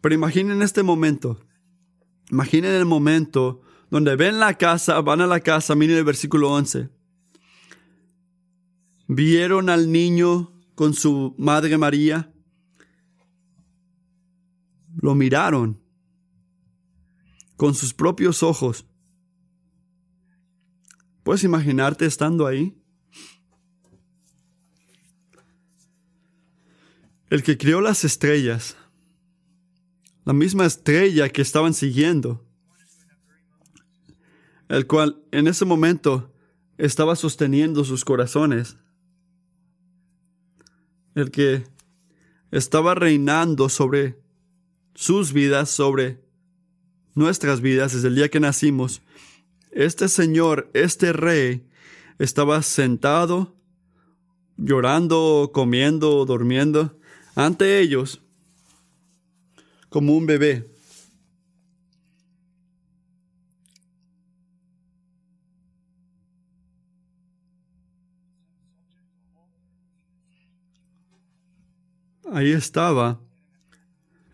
Pero imaginen este momento. Imaginen el momento donde ven la casa, van a la casa, miren el versículo 11. Vieron al niño con su madre María. Lo miraron con sus propios ojos. ¿Puedes imaginarte estando ahí? El que creó las estrellas, la misma estrella que estaban siguiendo, el cual en ese momento estaba sosteniendo sus corazones, el que estaba reinando sobre sus vidas, sobre nuestras vidas desde el día que nacimos, este Señor, este Rey, estaba sentado, llorando, comiendo, durmiendo, ante ellos, como un bebé. Ahí estaba,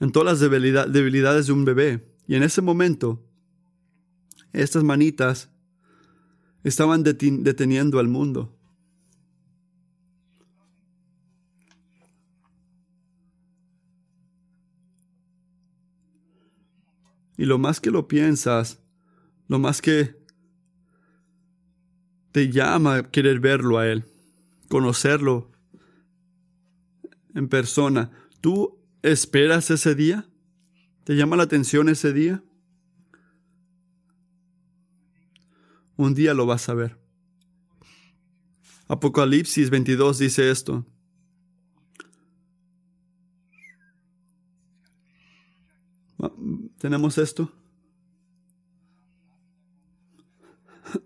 en todas las debilidades de un bebé. Y en ese momento, estas manitas estaban deteniendo al mundo. Y lo más que lo piensas, lo más que te llama querer verlo a Él, conocerlo en persona. ¿Tú esperas ese día? ¿Te llama la atención ese día? Un día lo vas a ver. Apocalipsis 22 dice esto. Ah, ¿Tenemos esto?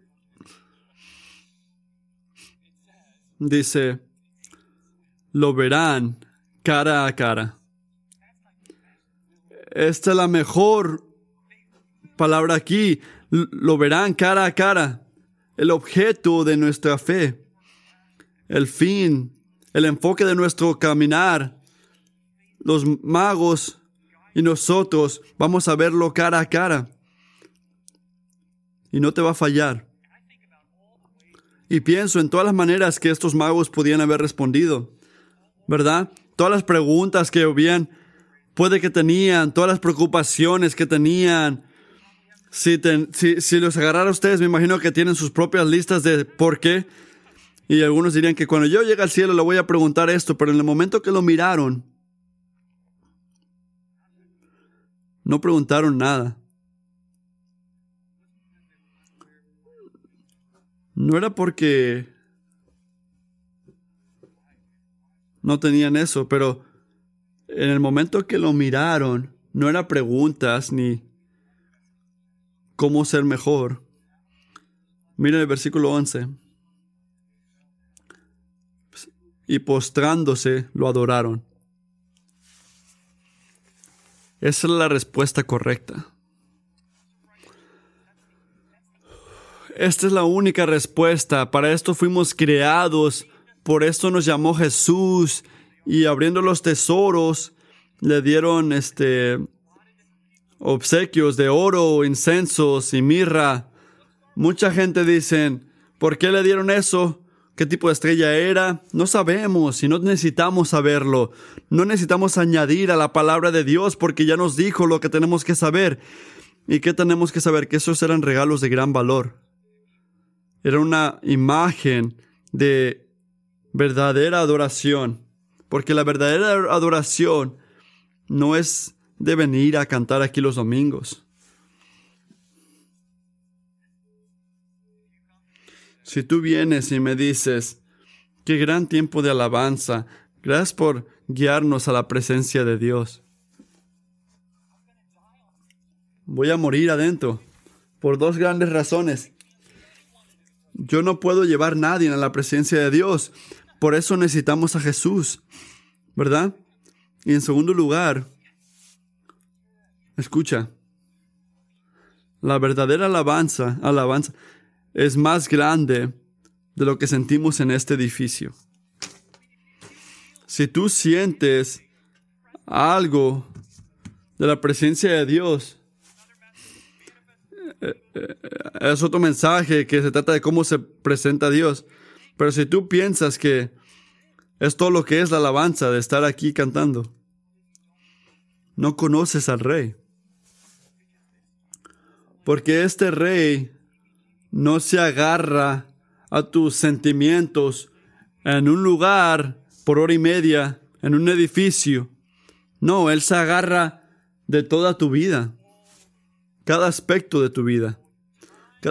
Dice, lo verán cara a cara. Esta es la mejor palabra aquí. Lo verán cara a cara. El objeto de nuestra fe. El fin. El enfoque de nuestro caminar. Los magos y nosotros vamos a verlo cara a cara. Y no te va a fallar. Y pienso en todas las maneras que estos magos podían haber respondido. ¿Verdad? Todas las preguntas que habían puede que tenían, todas las preocupaciones que tenían. Si, los agarrara a ustedes, me imagino que tienen sus propias listas de por qué. Y algunos dirían que cuando yo llegue al cielo le voy a preguntar esto, pero en el momento que lo miraron, no preguntaron nada. No era porque no tenían eso, pero en el momento que lo miraron, no eran preguntas ni cómo ser mejor. Miren el versículo 11. Y postrándose, lo adoraron. Esa es la respuesta correcta. Esta es la única respuesta. Para esto fuimos creados. Por esto nos llamó Jesús y abriendo los tesoros le dieron este obsequios de oro, incensos y mirra. Mucha gente dice, ¿por qué le dieron eso? ¿Qué tipo de estrella era? No sabemos y no necesitamos saberlo. No necesitamos añadir a la palabra de Dios porque ya nos dijo lo que tenemos que saber. ¿Y qué tenemos que saber? Que esos eran regalos de gran valor. Era una imagen de verdadera adoración. Porque la verdadera adoración no es de venir a cantar aquí los domingos. Si tú vienes y me dices, qué gran tiempo de alabanza, gracias por guiarnos a la presencia de Dios. Voy a morir adentro por dos grandes razones. Yo no puedo llevar a nadie a la presencia de Dios. Por eso necesitamos a Jesús, ¿verdad? Y en segundo lugar, Escucha. La verdadera alabanza, alabanza, es más grande de lo que sentimos en este edificio. Si tú sientes algo de la presencia de Dios, eh, eh, es otro mensaje que se trata de cómo se presenta Dios. Pero si tú piensas que es todo lo que es la alabanza de estar aquí cantando, no conoces al Rey. Porque este rey no se agarra a tus sentimientos en un lugar por hora y media, en un edificio. No, Él se agarra de toda tu vida, cada aspecto de tu vida,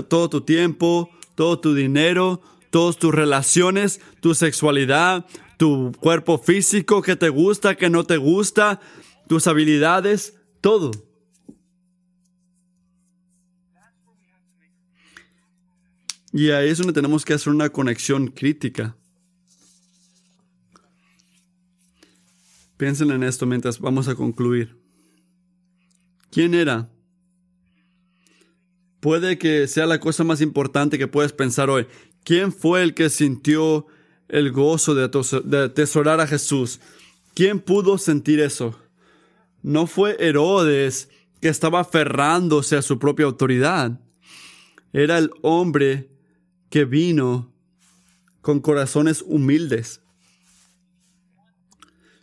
todo tu tiempo, todo tu dinero, todas tus relaciones, tu sexualidad, tu cuerpo físico, que te gusta, que no te gusta, tus habilidades, todo. Y ahí es donde tenemos que hacer una conexión crítica. Piensen en esto mientras vamos a concluir. ¿Quién era? Puede que sea la cosa más importante que puedes pensar hoy. ¿Quién fue el que sintió el gozo de, atesorar a Jesús? ¿Quién pudo sentir eso? No fue Herodes que estaba aferrándose a su propia autoridad. Era el hombre que vino con corazones humildes.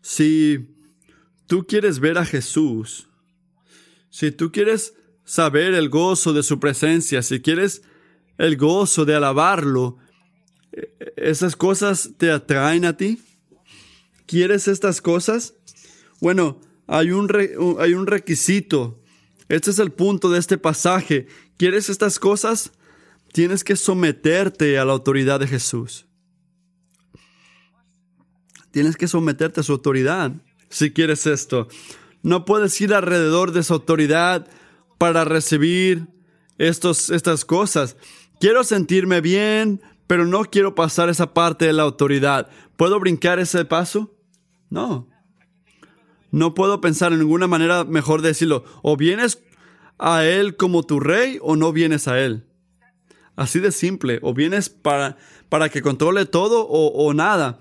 Si tú quieres ver a Jesús, si tú quieres saber el gozo de su presencia, si quieres el gozo de alabarlo, ¿esas cosas te atraen a ti? ¿Quieres estas cosas? Bueno, hay un, hay un requisito. Este es el punto de este pasaje. ¿Quieres estas cosas? Tienes que someterte a la autoridad de Jesús. Tienes que someterte a su autoridad si quieres esto. No puedes ir alrededor de su autoridad para recibir estos, estas cosas. Quiero sentirme bien, pero no quiero pasar esa parte de la autoridad. ¿Puedo brincar ese paso? No. No puedo pensar en ninguna manera mejor decirlo. O vienes a Él como tu rey o no vienes a Él. Así de simple. O vienes para, para que controle todo o, o nada.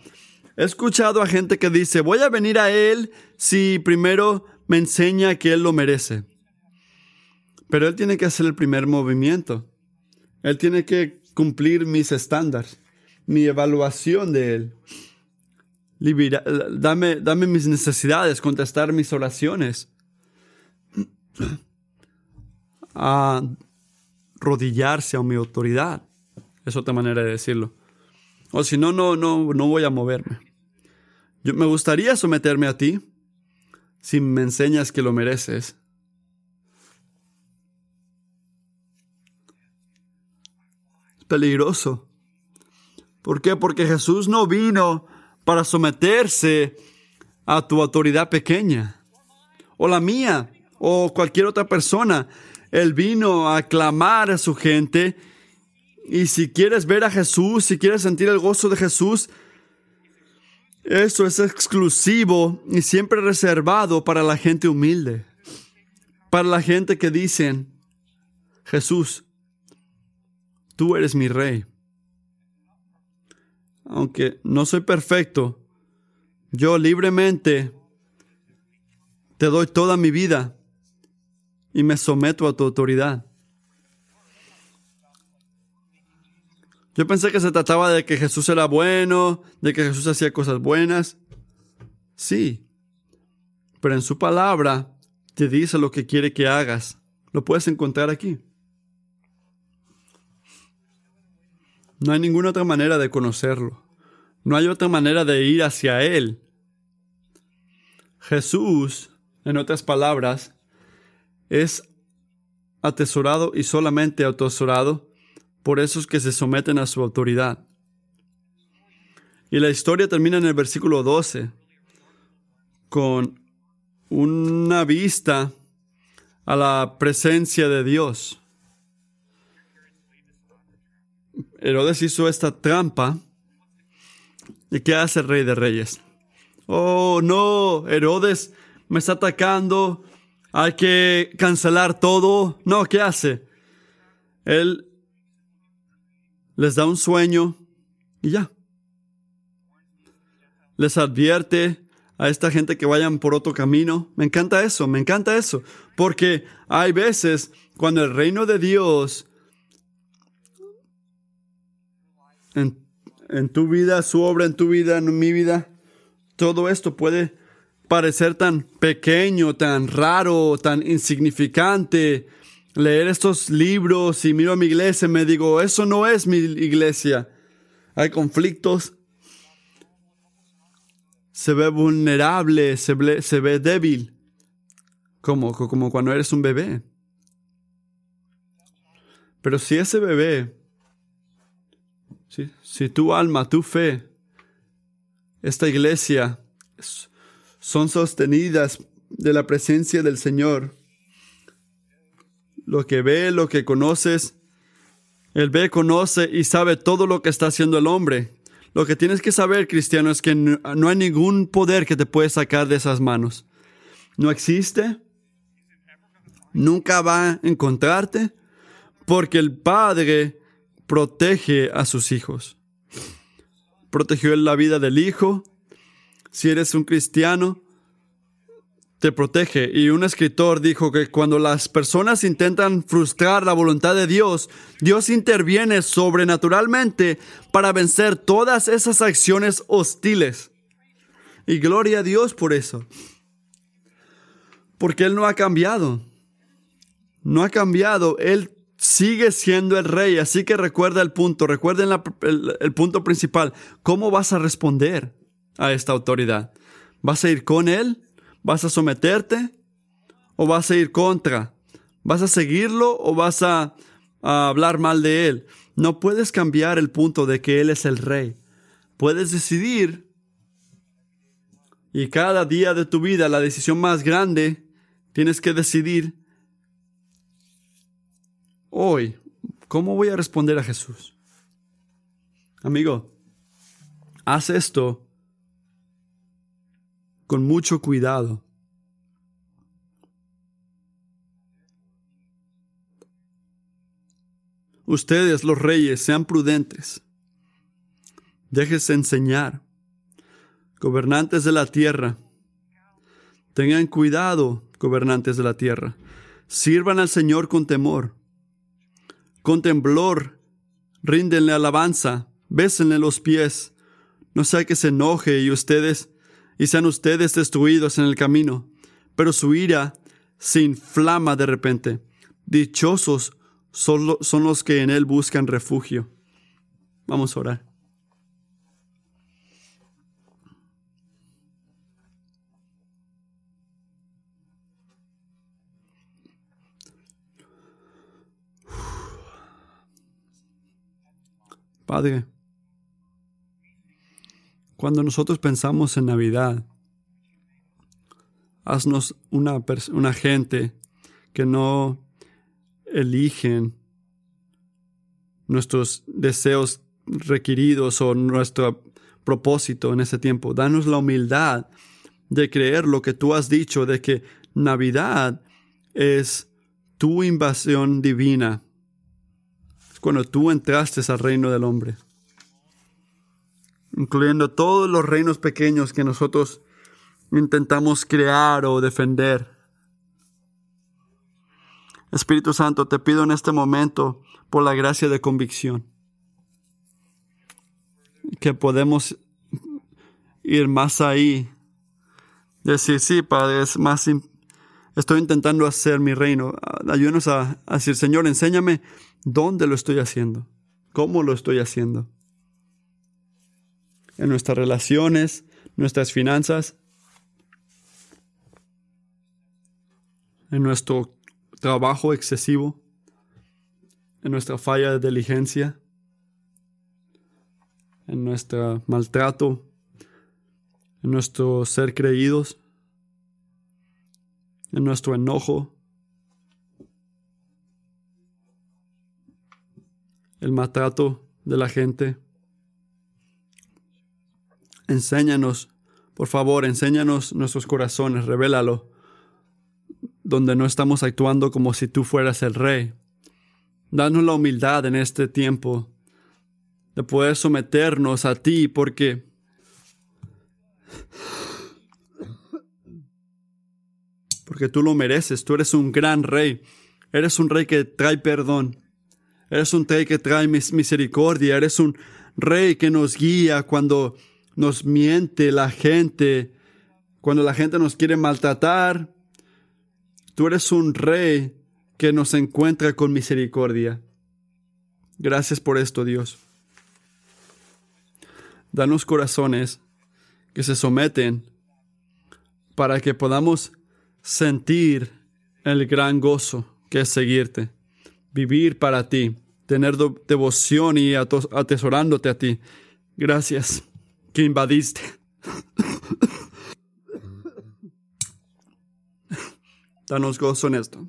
He escuchado a gente que dice, voy a venir a Él si primero me enseña que Él lo merece. Pero Él tiene que hacer el primer movimiento. Él tiene que cumplir mis estándares, mi evaluación de Él. dame, dame mis necesidades, contestar mis oraciones. Ah, rodillarse a mi autoridad. Es otra manera de decirlo. O si no, no, no, no voy a moverme. Yo me gustaría someterme a ti si me enseñas que lo mereces. Peligroso. ¿Por qué? Porque Jesús no vino para someterse a tu autoridad pequeña, o la mía, o cualquier otra persona. Él vino a clamar a su gente. Y si quieres ver a Jesús, si quieres sentir el gozo de Jesús, eso es exclusivo y siempre reservado para la gente humilde. Para la gente que dicen, Jesús, tú eres mi rey. Aunque no soy perfecto, yo libremente te doy toda mi vida y me someto a tu autoridad. Yo pensé que se trataba de que Jesús era bueno, de que Jesús hacía cosas buenas. Sí, pero en su palabra te dice lo que quiere que hagas. Lo puedes encontrar aquí. No hay ninguna otra manera de conocerlo. No hay otra manera de ir hacia Él. Jesús, en otras palabras, es atesorado y solamente atesorado por esos que se someten a su autoridad. Y la historia termina en el versículo 12 con una vista a la presencia de Dios. Herodes hizo esta trampa. ¿Y qué hace el rey de reyes? Oh, no, Herodes me está atacando. Hay que cancelar todo. No, ¿qué hace? Él les da un sueño y ya. Les advierte a esta gente que vayan por otro camino. Me encanta eso, me encanta eso. Porque hay veces cuando el reino de Dios en, en tu vida, su obra en tu vida, en mi vida, todo esto puede parecer tan pequeño, tan raro, tan insignificante, leer estos libros y miro a mi iglesia y me digo, eso no es mi iglesia. Hay conflictos. Se ve vulnerable, se ve, se ve débil, como, como cuando eres un bebé. Pero si ese bebé, si, si tu alma, tu fe, esta iglesia son sostenidas de la presencia del Señor, lo que ve, lo que conoces. Él ve, conoce y sabe todo lo que está haciendo el hombre. Lo que tienes que saber, cristiano, es que no hay ningún poder que te puede sacar de esas manos. No existe. Nunca va a encontrarte porque el Padre protege a sus hijos. Protegió la vida del hijo. Si eres un cristiano, te protege. Y un escritor dijo que cuando las personas intentan frustrar la voluntad de Dios, Dios interviene sobrenaturalmente para vencer todas esas acciones hostiles. Y gloria a Dios por eso. Porque Él no ha cambiado. No ha cambiado. Él sigue siendo el rey. Así que recuerda el punto. Recuerden el, punto principal. ¿Cómo vas a responder a esta autoridad? ¿Vas a ir con Él? ¿Vas a someterte o vas a ir contra? ¿Vas a seguirlo o vas a, hablar mal de él? No puedes cambiar el punto de que él es el rey. Puedes decidir y cada día de tu vida, la decisión más grande, tienes que decidir hoy, ¿cómo voy a responder a Jesús? Amigo, haz esto con mucho cuidado. Ustedes, los reyes, sean prudentes. Déjese enseñar. Gobernantes de la tierra, tengan cuidado, gobernantes de la tierra. Sirvan al Señor con temor. Con temblor, ríndenle alabanza, bésenle los pies. No sea que se enoje y ustedes y sean ustedes destruidos en el camino, pero su ira se inflama de repente. Dichosos son, los que en Él buscan refugio. Vamos a orar. Padre, cuando nosotros pensamos en Navidad, haznos una, una gente que no eligen nuestros deseos requeridos o nuestro propósito en ese tiempo. Danos la humildad de creer lo que tú has dicho, de que Navidad es tu invasión divina. Cuando tú entraste al reino del hombre incluyendo todos los reinos pequeños que nosotros intentamos crear o defender. Espíritu Santo, te pido en este momento por la gracia de convicción que podemos ir más ahí. Decir, sí, Padre, es más, estoy intentando hacer mi reino. Ayúdanos a, a decir, Señor, enséñame dónde lo estoy haciendo, cómo lo estoy haciendo. En nuestras relaciones, nuestras finanzas, en nuestro trabajo excesivo, en nuestra falla de diligencia, en nuestro maltrato, en nuestro ser creídos, en nuestro enojo, el maltrato de la gente. Enséñanos, por favor, enséñanos nuestros corazones, revélalo, donde no estamos actuando como si tú fueras el rey. Danos la humildad en este tiempo de poder someternos a ti, porque tú lo mereces, tú eres un gran rey, eres un rey que trae perdón, eres un rey que trae misericordia, eres un rey que nos guía cuando nos miente la gente, cuando la gente nos quiere maltratar. Tú eres un rey que nos encuentra con misericordia. Gracias por esto, Dios. Danos corazones que se someten para que podamos sentir el gran gozo que es seguirte, vivir para ti, tener devoción y atesorándote a ti. Gracias que invadiste. Danos gozo en esto.